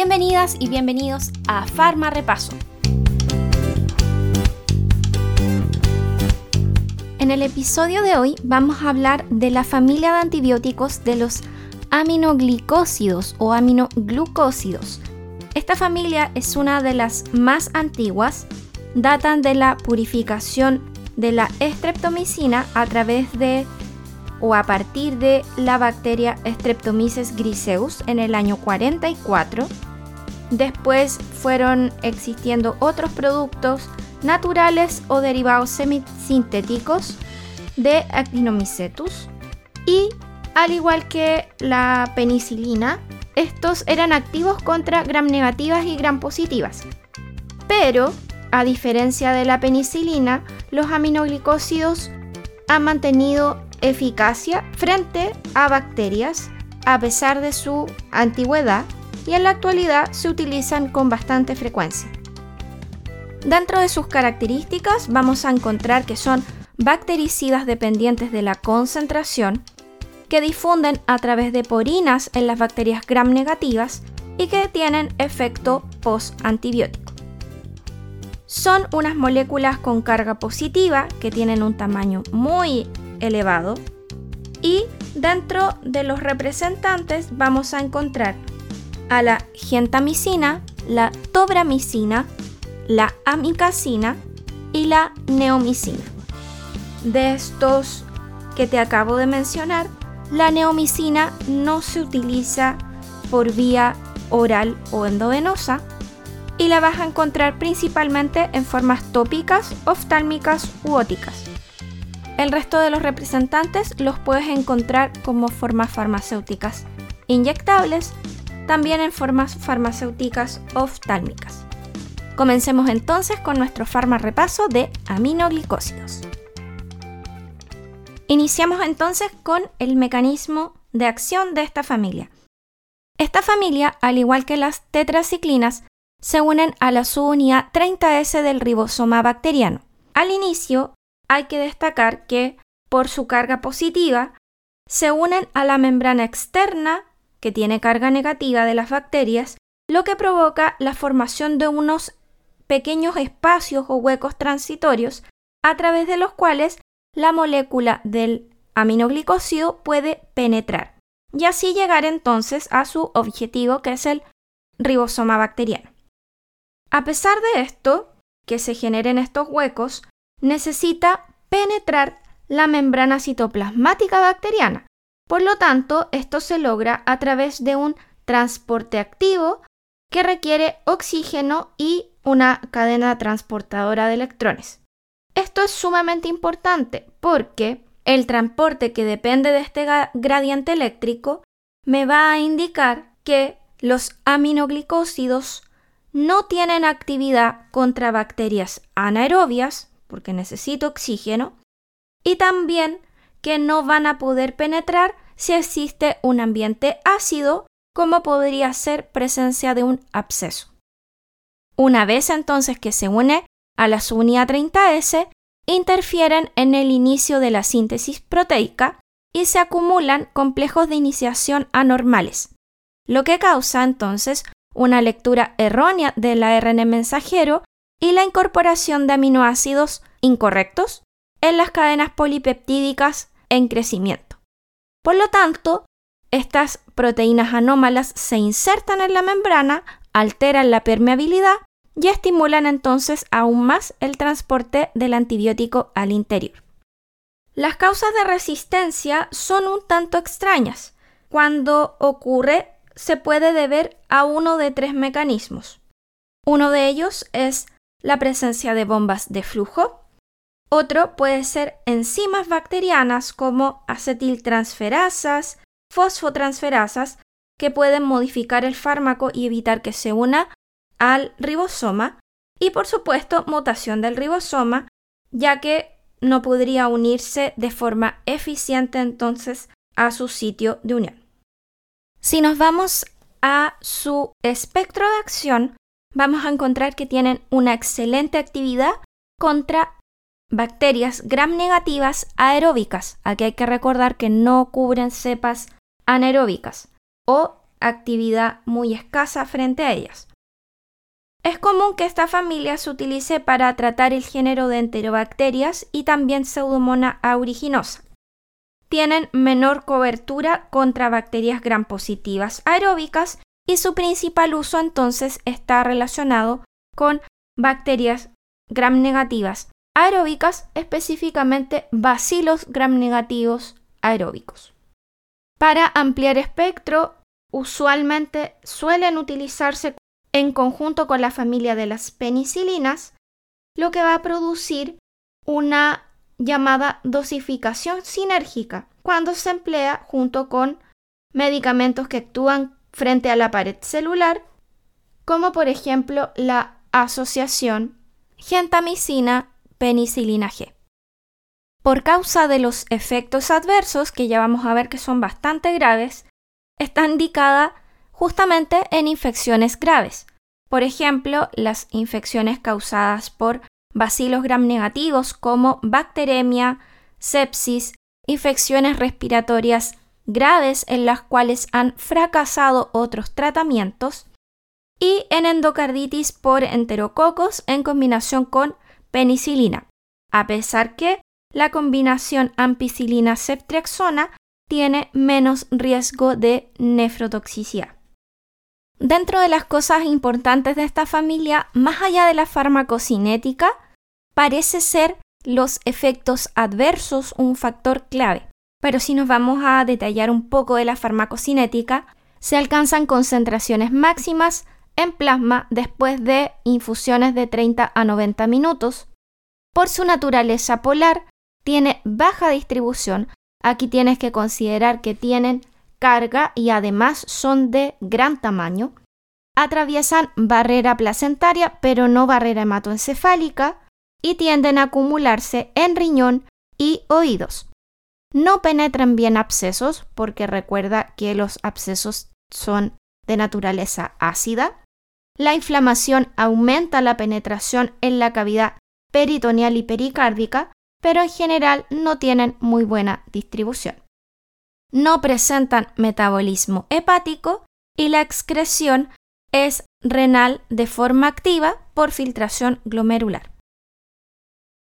Bienvenidas y bienvenidos a Farma Repaso. En el episodio de hoy vamos a hablar de la familia de antibióticos de los aminoglicósidos o aminoglucósidos. Esta familia es una de las más antiguas, datan de la purificación de la estreptomicina a través de o a partir de la bacteria Streptomyces griseus en el año 44. Después fueron existiendo otros productos naturales o derivados semisintéticos de Actinomycetus y al igual que la penicilina, estos eran activos contra gram negativas y gram positivas. Pero, a diferencia de la penicilina, los aminoglicósidos han mantenido eficacia frente a bacterias a pesar de su antigüedad y en la actualidad se utilizan con bastante frecuencia. Dentro de sus características vamos a encontrar que son bactericidas dependientes de la concentración, que difunden a través de porinas en las bacterias gram negativas y que tienen efecto post-antibiótico. Son unas moléculas con carga positiva que tienen un tamaño muy elevado. Y dentro de los representantes vamos a encontrar a la gentamicina, la tobramicina, la amicacina y la neomicina. De estos que te acabo de mencionar, la neomicina no se utiliza por vía oral o endovenosa y la vas a encontrar principalmente en formas tópicas, oftálmicas u óticas. El resto de los representantes los puedes encontrar como formas farmacéuticas inyectables, también en formas farmacéuticas oftálmicas. Comencemos entonces con nuestro repaso de aminoglicósidos. Iniciamos entonces con el mecanismo de acción de esta familia. Esta familia, al igual que las tetraciclinas, se unen a la subunidad 30S del ribosoma bacteriano. Al inicio, hay que destacar que, por su carga positiva, se unen a la membrana externa, que tiene carga negativa de las bacterias, lo que provoca la formación de unos pequeños espacios o huecos transitorios a través de los cuales la molécula del aminoglicósido puede penetrar y así llegar entonces a su objetivo que es el ribosoma bacteriano. A pesar de esto, que se generen estos huecos, necesita penetrar la membrana citoplasmática bacteriana. Por lo tanto, esto se logra a través de un transporte activo que requiere oxígeno y una cadena transportadora de electrones. Esto es sumamente importante porque el transporte que depende de este gradiente eléctrico me va a indicar que los aminoglicósidos no tienen actividad contra bacterias anaerobias, porque necesito oxígeno, y también que no van a poder penetrar si existe un ambiente ácido, como podría ser presencia de un absceso. Una vez entonces que se une a la subunidad 30S, interfieren en el inicio de la síntesis proteica y se acumulan complejos de iniciación anormales, lo que causa entonces una lectura errónea del ARN mensajero y la incorporación de aminoácidos incorrectos en las cadenas polipeptídicas en crecimiento. Por lo tanto, estas proteínas anómalas se insertan en la membrana, alteran la permeabilidad y estimulan entonces aún más el transporte del antibiótico al interior. Las causas de resistencia son un tanto extrañas. Cuando ocurre, se puede deber a uno de tres mecanismos. Uno de ellos es la presencia de bombas de flujo. Otro puede ser enzimas bacterianas como acetiltransferasas, fosfotransferasas, que pueden modificar el fármaco y evitar que se una al ribosoma. Y por supuesto, mutación del ribosoma, ya que no podría unirse de forma eficiente entonces a su sitio de unión. Si nos vamos a su espectro de acción, vamos a encontrar que tienen una excelente actividad contra bacterias gram negativas aeróbicas. Aquí hay que recordar que no cubren cepas anaeróbicas o actividad muy escasa frente a ellas. Es común que esta familia se utilice para tratar el género de enterobacterias y también Pseudomonas aeruginosa. Tienen menor cobertura contra bacterias gram positivas aeróbicas y su principal uso entonces está relacionado con bacterias gram negativas aeróbicas, específicamente bacilos gram negativos aeróbicos. Para ampliar espectro, usualmente suelen utilizarse en conjunto con la familia de las penicilinas, lo que va a producir una llamada dosificación sinérgica cuando se emplea junto con medicamentos que actúan frente a la pared celular, como por ejemplo la asociación gentamicina-penicilina G. Por causa de los efectos adversos, que ya vamos a ver que son bastante graves, está indicada justamente en infecciones graves. Por ejemplo, las infecciones causadas por bacilos gram negativos como bacteremia, sepsis, infecciones respiratorias graves en las cuales han fracasado otros tratamientos y en endocarditis por enterococos en combinación con penicilina, a pesar que la combinación ampicilina-ceftriaxona tiene menos riesgo de nefrotoxicidad. Dentro de las cosas importantes de esta familia, más allá de la farmacocinética, parece ser los efectos adversos un factor clave. Pero si nos vamos a detallar un poco de la farmacocinética, se alcanzan concentraciones máximas en plasma después de infusiones de 30 a 90 minutos. Por su naturaleza polar, tiene baja distribución. Aquí tienes que considerar que tienen carga y además son de gran tamaño. Atraviesan barrera placentaria pero no barrera hematoencefálica y tienden a acumularse en riñón y oídos. No penetran bien abscesos porque recuerda que los abscesos son de naturaleza ácida. La inflamación aumenta la penetración en la cavidad peritoneal y pericárdica, pero en general no tienen muy buena distribución no presentan metabolismo hepático y la excreción es renal de forma activa por filtración glomerular.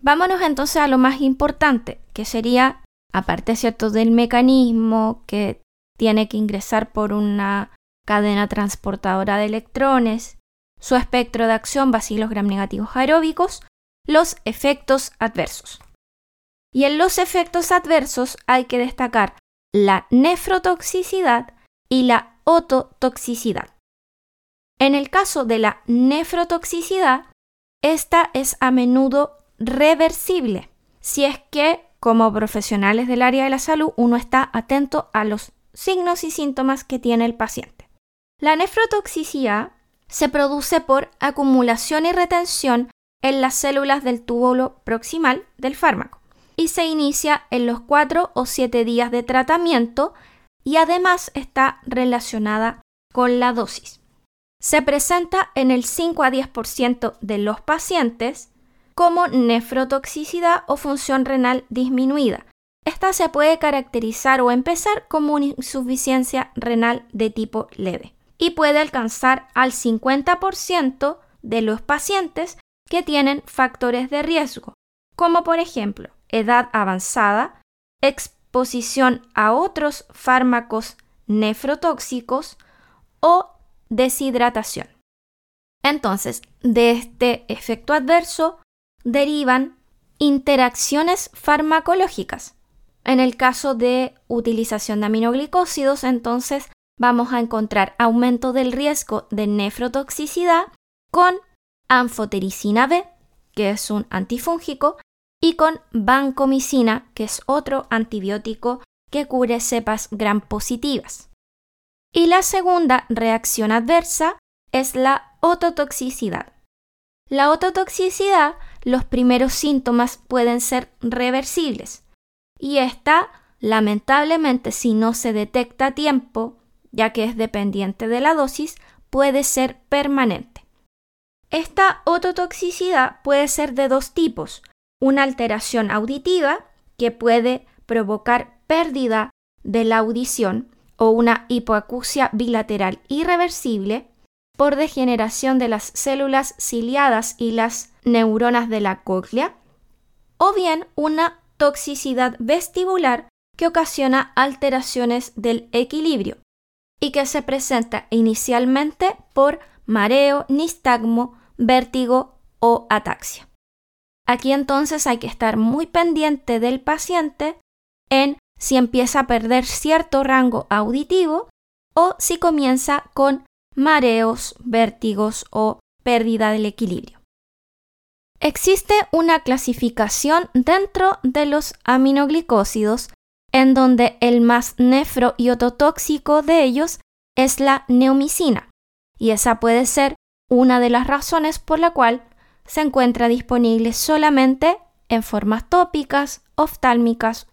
Vámonos entonces a lo más importante, que sería, aparte cierto del mecanismo que tiene que ingresar por una cadena transportadora de electrones, su espectro de acción bacilos gram negativos aeróbicos, los efectos adversos. Y en los efectos adversos hay que destacar la nefrotoxicidad y la ototoxicidad. En el caso de la nefrotoxicidad, esta es a menudo reversible si es que como profesionales del área de la salud uno está atento a los signos y síntomas que tiene el paciente. La nefrotoxicidad se produce por acumulación y retención en las células del túbulo proximal del fármaco y se inicia en los 4 o 7 días de tratamiento y además está relacionada con la dosis. Se presenta en el 5 a 10% de los pacientes como nefrotoxicidad o función renal disminuida. Esta se puede caracterizar o empezar como una insuficiencia renal de tipo leve y puede alcanzar al 50% de los pacientes que tienen factores de riesgo, como por ejemplo edad avanzada, exposición a otros fármacos nefrotóxicos o deshidratación. Entonces, de este efecto adverso derivan interacciones farmacológicas. En el caso de utilización de aminoglicósidos, entonces vamos a encontrar aumento del riesgo de nefrotoxicidad con anfotericina B, que es un antifúngico, y con vancomicina, que es otro antibiótico que cubre cepas gram positivas. Y la segunda reacción adversa es la ototoxicidad. La ototoxicidad, los primeros síntomas pueden ser reversibles y esta, lamentablemente, si no se detecta a tiempo, ya que es dependiente de la dosis, puede ser permanente. Esta ototoxicidad puede ser de dos tipos, una alteración auditiva que puede provocar pérdida de la audición o una hipoacusia bilateral irreversible por degeneración de las células ciliadas y las neuronas de la cóclea, o bien una toxicidad vestibular que ocasiona alteraciones del equilibrio y que se presenta inicialmente por mareo, nistagmo, vértigo o ataxia. Aquí entonces hay que estar muy pendiente del paciente en si empieza a perder cierto rango auditivo o si comienza con mareos, vértigos o pérdida del equilibrio. Existe una clasificación dentro de los aminoglicósidos en donde el más nefro y ototóxico de ellos es la neomicina, y esa puede ser una de las razones por la cual se encuentra disponible solamente en formas tópicas, oftálmicas,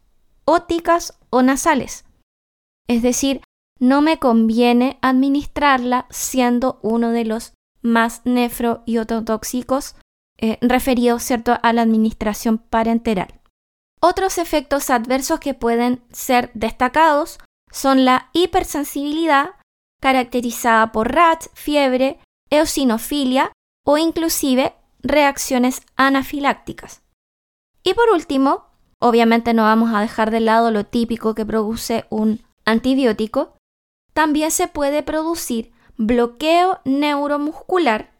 óticas o nasales. Es decir, no me conviene administrarla siendo uno de los más nefro y ototóxicos eh, referidos ¿cierto? a la administración parenteral. Otros efectos adversos que pueden ser destacados son la hipersensibilidad, caracterizada por RAT, fiebre, eosinofilia o inclusive reacciones anafilácticas. Y por último, obviamente no vamos a dejar de lado lo típico que produce un antibiótico, también se puede producir bloqueo neuromuscular,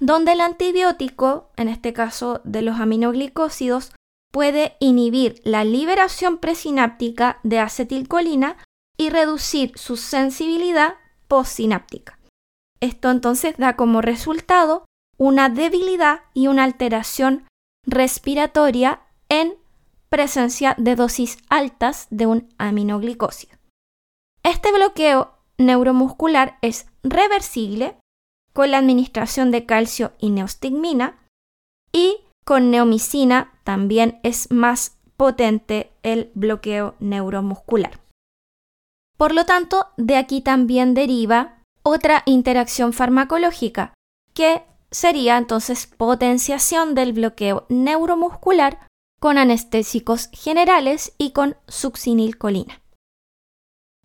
donde el antibiótico, en este caso de los aminoglicósidos, puede inhibir la liberación presináptica de acetilcolina y reducir su sensibilidad postsináptica. Esto entonces da como resultado una debilidad y una alteración respiratoria en presencia de dosis altas de un aminoglicósido. Este bloqueo neuromuscular es reversible con la administración de calcio y neostigmina y con neomicina también es más potente el bloqueo neuromuscular. Por lo tanto, de aquí también deriva otra interacción farmacológica, que sería entonces potenciación del bloqueo neuromuscular con anestésicos generales y con succinilcolina.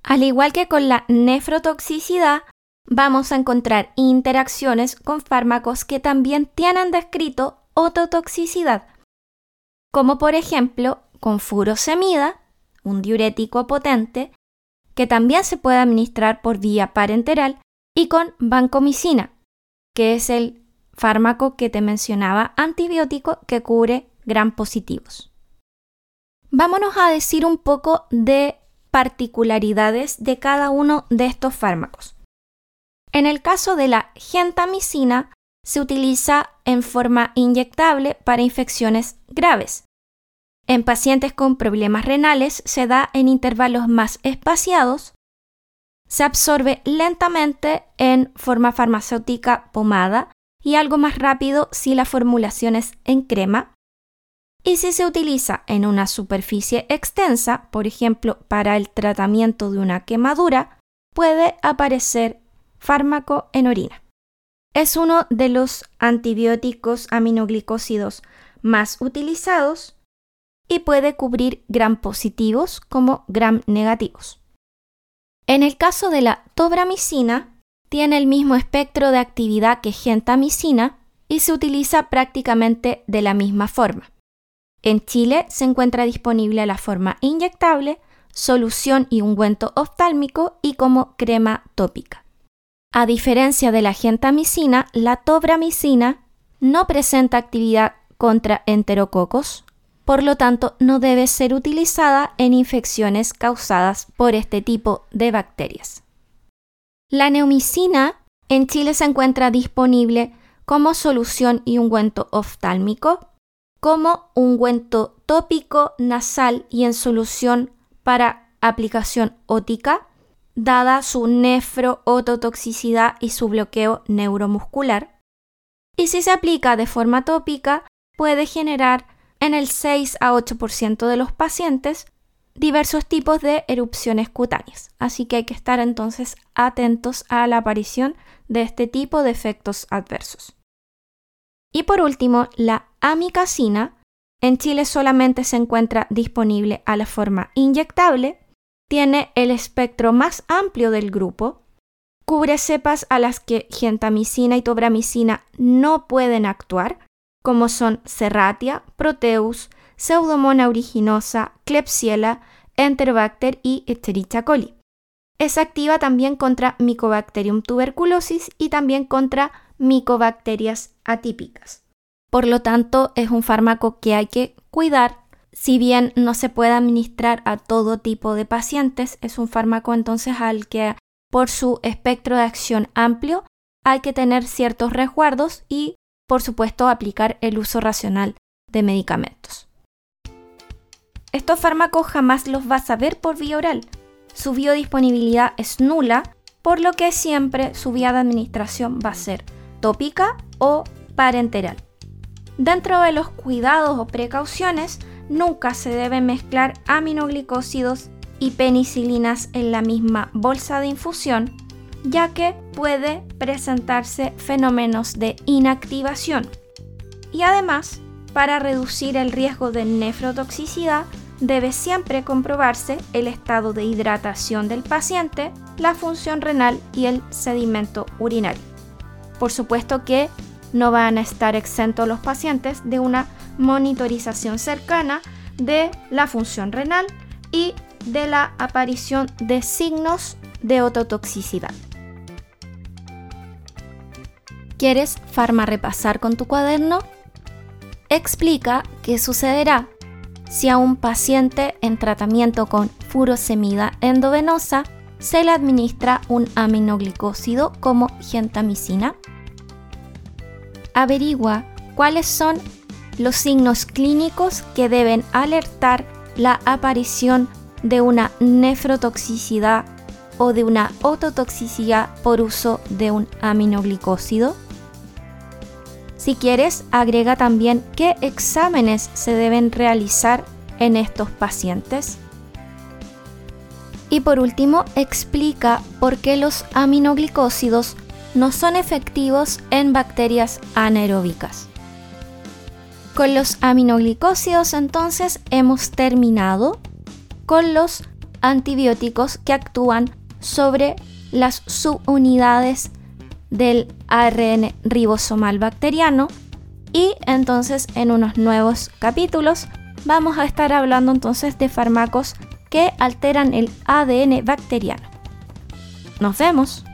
Al igual que con la nefrotoxicidad, vamos a encontrar interacciones con fármacos que también tienen descrito ototoxicidad, como por ejemplo con furosemida, un diurético potente, que también se puede administrar por vía parenteral, y con vancomicina, que es el fármaco que te mencionaba antibiótico que cubre gran positivos. Vámonos a decir un poco de particularidades de cada uno de estos fármacos. En el caso de la gentamicina, se utiliza en forma inyectable para infecciones graves. En pacientes con problemas renales se da en intervalos más espaciados. Se absorbe lentamente en forma farmacéutica pomada y algo más rápido si la formulación es en crema y si se utiliza en una superficie extensa, por ejemplo, para el tratamiento de una quemadura, puede aparecer fármaco en orina. Es uno de los antibióticos aminoglicósidos más utilizados y puede cubrir gram positivos como gram negativos. En el caso de la tobramicina, tiene el mismo espectro de actividad que gentamicina y se utiliza prácticamente de la misma forma. En Chile se encuentra disponible la forma inyectable, solución y ungüento oftálmico y como crema tópica. A diferencia de la gentamicina, la tobramicina no presenta actividad contra enterococos, por lo tanto no debe ser utilizada en infecciones causadas por este tipo de bacterias. La neomicina en Chile se encuentra disponible como solución y ungüento oftálmico, como ungüento tópico, nasal y en solución para aplicación ótica, dada su nefroototoxicidad y su bloqueo neuromuscular. Y si se aplica de forma tópica, puede generar en el 6 a 8% de los pacientes diversos tipos de erupciones cutáneas. Así que hay que estar entonces atentos a la aparición de este tipo de efectos adversos. Y por último, la amicacina. En Chile solamente se encuentra disponible a la forma inyectable tiene el espectro más amplio del grupo, cubre cepas a las que gentamicina y tobramicina no pueden actuar, como son Serratia, Proteus, Pseudomonas aeruginosa, Klebsiella, Enterobacter y Escherichia coli. Es activa también contra Mycobacterium tuberculosis y también contra micobacterias atípicas. Por lo tanto, es un fármaco que hay que cuidar. Si bien no se puede administrar a todo tipo de pacientes, es un fármaco entonces al que por su espectro de acción amplio hay que tener ciertos resguardos y, por supuesto, aplicar el uso racional de medicamentos. Estos fármacos jamás los vas a ver por vía oral. Su biodisponibilidad es nula, por lo que siempre su vía de administración va a ser tópica o parenteral. Dentro de los cuidados o precauciones, nunca se debe mezclar aminoglicósidos y penicilinas en la misma bolsa de infusión, ya que puede presentarse fenómenos de inactivación. Y además, para reducir el riesgo de nefrotoxicidad, debe siempre comprobarse el estado de hidratación del paciente, la función renal y el sedimento urinario. Por supuesto que no van a estar exentos los pacientes de una monitorización cercana de la función renal y de la aparición de signos de ototoxicidad. ¿Quieres farma repasar con tu cuaderno? Explica qué sucederá si a un paciente en tratamiento con furosemida endovenosa se le administra un aminoglicósido como gentamicina. Averigua cuáles son los signos clínicos que deben alertar la aparición de una nefrotoxicidad o de una ototoxicidad por uso de un aminoglicósido. Si quieres, agrega también qué exámenes se deben realizar en estos pacientes. Y por último, explica por qué los aminoglicósidos no son efectivos en bacterias anaeróbicas. Con los aminoglicósidos entonces hemos terminado con los antibióticos que actúan sobre las subunidades del ARN ribosomal bacteriano y entonces en unos nuevos capítulos vamos a estar hablando entonces de fármacos que alteran el ADN bacteriano. Nos vemos.